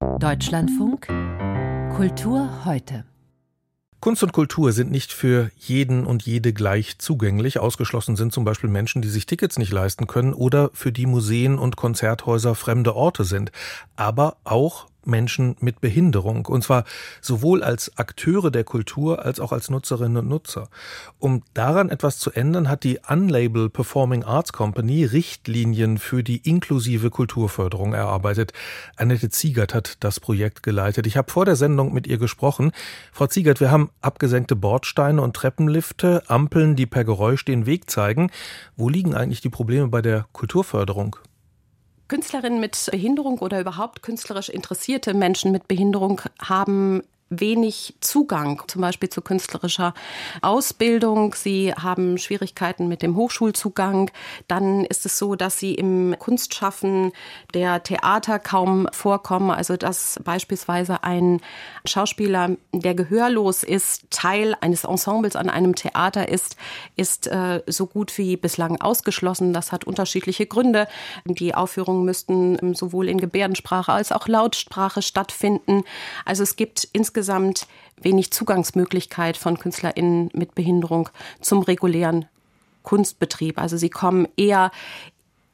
Deutschlandfunk Kultur heute. Kunst und Kultur sind nicht für jeden und jede gleich zugänglich. Ausgeschlossen sind zum Beispiel Menschen, die sich Tickets nicht leisten können oder für die Museen und Konzerthäuser fremde Orte sind. Aber auch Menschen mit Behinderung. Und zwar sowohl als Akteure der Kultur als auch als Nutzerinnen und Nutzer. Um daran etwas zu ändern, hat die Unlabel Performing Arts Company Richtlinien für die inklusive Kulturförderung erarbeitet. Annette Ziegert hat das Projekt geleitet. Ich habe vor der Sendung mit ihr gesprochen. Frau Ziegert, wir haben abgesenkte Bordsteine und Treppenlifte, Ampeln, die per Geräusch den Weg zeigen. Wo liegen eigentlich die Probleme bei der Kulturförderung? Künstlerinnen mit Behinderung oder überhaupt künstlerisch interessierte Menschen mit Behinderung haben wenig Zugang, zum Beispiel zu künstlerischer Ausbildung. Sie haben Schwierigkeiten mit dem Hochschulzugang. Dann ist es so, dass sie im Kunstschaffen der Theater kaum vorkommen. Also dass beispielsweise ein Schauspieler, der gehörlos ist, Teil eines Ensembles an einem Theater ist, ist äh, so gut wie bislang ausgeschlossen. Das hat unterschiedliche Gründe. Die Aufführungen müssten sowohl in Gebärdensprache als auch Lautsprache stattfinden. Also es gibt insgesamt insgesamt wenig Zugangsmöglichkeit von KünstlerInnen mit Behinderung zum regulären Kunstbetrieb. Also sie kommen eher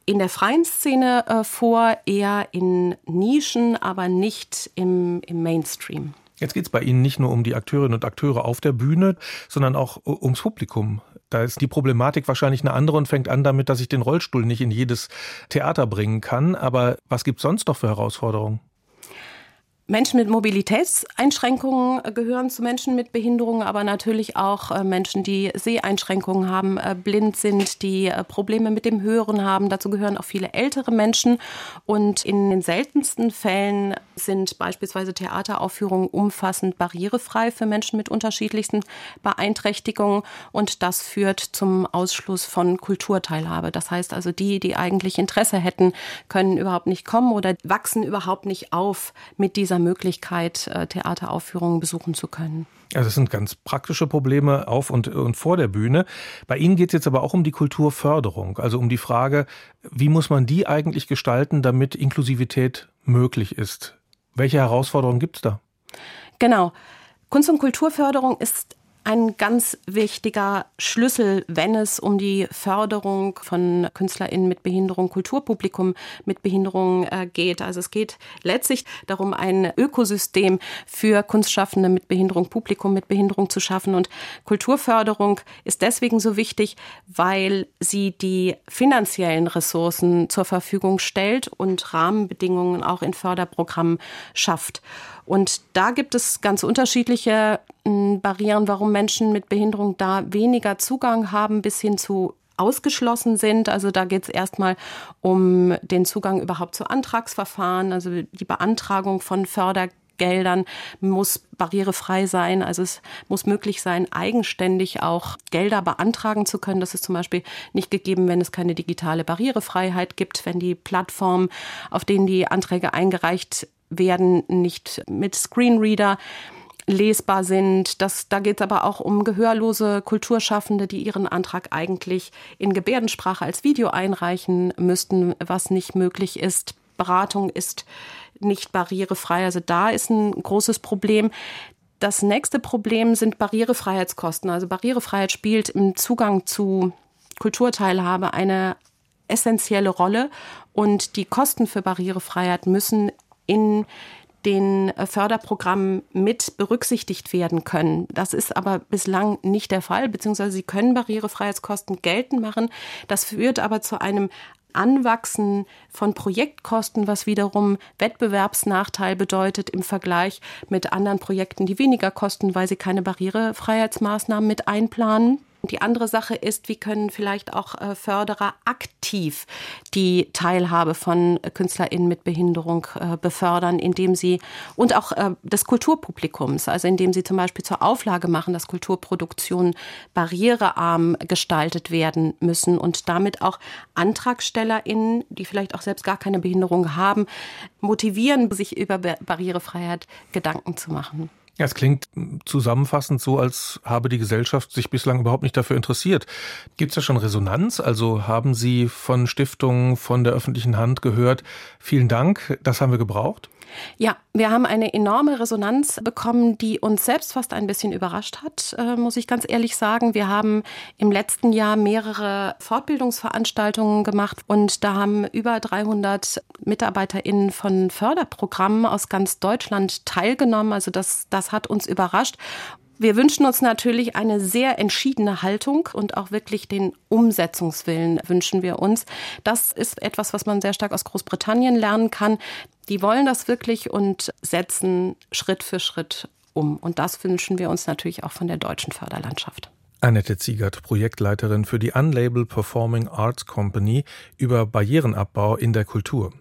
in der freien Szene äh, vor, eher in Nischen, aber nicht im, im Mainstream. Jetzt geht es bei Ihnen nicht nur um die Akteurinnen und Akteure auf der Bühne, sondern auch ums Publikum. Da ist die Problematik wahrscheinlich eine andere und fängt an damit, dass ich den Rollstuhl nicht in jedes Theater bringen kann. Aber was gibt es sonst noch für Herausforderungen? Menschen mit Mobilitätseinschränkungen gehören zu Menschen mit Behinderungen, aber natürlich auch äh, Menschen, die Seheinschränkungen haben, äh, blind sind, die äh, Probleme mit dem Hören haben. Dazu gehören auch viele ältere Menschen. Und in den seltensten Fällen sind beispielsweise Theateraufführungen umfassend barrierefrei für Menschen mit unterschiedlichsten Beeinträchtigungen. Und das führt zum Ausschluss von Kulturteilhabe. Das heißt also, die, die eigentlich Interesse hätten, können überhaupt nicht kommen oder wachsen überhaupt nicht auf mit dieser dieser Möglichkeit, äh, Theateraufführungen besuchen zu können. Also es sind ganz praktische Probleme auf und, und vor der Bühne. Bei Ihnen geht es jetzt aber auch um die Kulturförderung, also um die Frage, wie muss man die eigentlich gestalten, damit Inklusivität möglich ist? Welche Herausforderungen gibt es da? Genau. Kunst- und Kulturförderung ist ein ganz wichtiger Schlüssel, wenn es um die Förderung von KünstlerInnen mit Behinderung, Kulturpublikum mit Behinderung äh, geht. Also es geht letztlich darum, ein Ökosystem für Kunstschaffende mit Behinderung, Publikum mit Behinderung zu schaffen. Und Kulturförderung ist deswegen so wichtig, weil sie die finanziellen Ressourcen zur Verfügung stellt und Rahmenbedingungen auch in Förderprogrammen schafft. Und da gibt es ganz unterschiedliche hm, Barrieren, warum Menschen mit Behinderung da weniger Zugang haben, bis hin zu ausgeschlossen sind. Also da geht es erstmal um den Zugang überhaupt zu Antragsverfahren, also die Beantragung von Fördergeldern muss barrierefrei sein. Also es muss möglich sein, eigenständig auch Gelder beantragen zu können. Das ist zum Beispiel nicht gegeben, wenn es keine digitale Barrierefreiheit gibt, wenn die Plattformen, auf denen die Anträge eingereicht werden nicht mit Screenreader lesbar sind. Das, da geht es aber auch um gehörlose Kulturschaffende, die ihren Antrag eigentlich in Gebärdensprache als Video einreichen müssten, was nicht möglich ist. Beratung ist nicht barrierefrei. Also da ist ein großes Problem. Das nächste Problem sind Barrierefreiheitskosten. Also Barrierefreiheit spielt im Zugang zu Kulturteilhabe eine essentielle Rolle und die Kosten für Barrierefreiheit müssen in den Förderprogrammen mit berücksichtigt werden können. Das ist aber bislang nicht der Fall, beziehungsweise sie können Barrierefreiheitskosten geltend machen. Das führt aber zu einem Anwachsen von Projektkosten, was wiederum Wettbewerbsnachteil bedeutet im Vergleich mit anderen Projekten, die weniger kosten, weil sie keine Barrierefreiheitsmaßnahmen mit einplanen. Die andere Sache ist, wie können vielleicht auch äh, Förderer aktiv die Teilhabe von KünstlerInnen mit Behinderung äh, befördern, indem sie und auch äh, des Kulturpublikums, also indem sie zum Beispiel zur Auflage machen, dass Kulturproduktionen barrierearm gestaltet werden müssen und damit auch AntragstellerInnen, die vielleicht auch selbst gar keine Behinderung haben, motivieren, sich über Barrierefreiheit Gedanken zu machen. Ja, es klingt zusammenfassend so, als habe die Gesellschaft sich bislang überhaupt nicht dafür interessiert. Gibt es da schon Resonanz? Also haben Sie von Stiftungen, von der öffentlichen Hand gehört, vielen Dank, das haben wir gebraucht? Ja, wir haben eine enorme Resonanz bekommen, die uns selbst fast ein bisschen überrascht hat, äh, muss ich ganz ehrlich sagen. Wir haben im letzten Jahr mehrere Fortbildungsveranstaltungen gemacht und da haben über 300 MitarbeiterInnen von Förderprogrammen aus ganz Deutschland teilgenommen. Also das, das hat uns überrascht. Wir wünschen uns natürlich eine sehr entschiedene Haltung und auch wirklich den Umsetzungswillen wünschen wir uns. Das ist etwas, was man sehr stark aus Großbritannien lernen kann. Die wollen das wirklich und setzen Schritt für Schritt um. Und das wünschen wir uns natürlich auch von der deutschen Förderlandschaft. Annette Ziegert, Projektleiterin für die Unlabel Performing Arts Company über Barrierenabbau in der Kultur.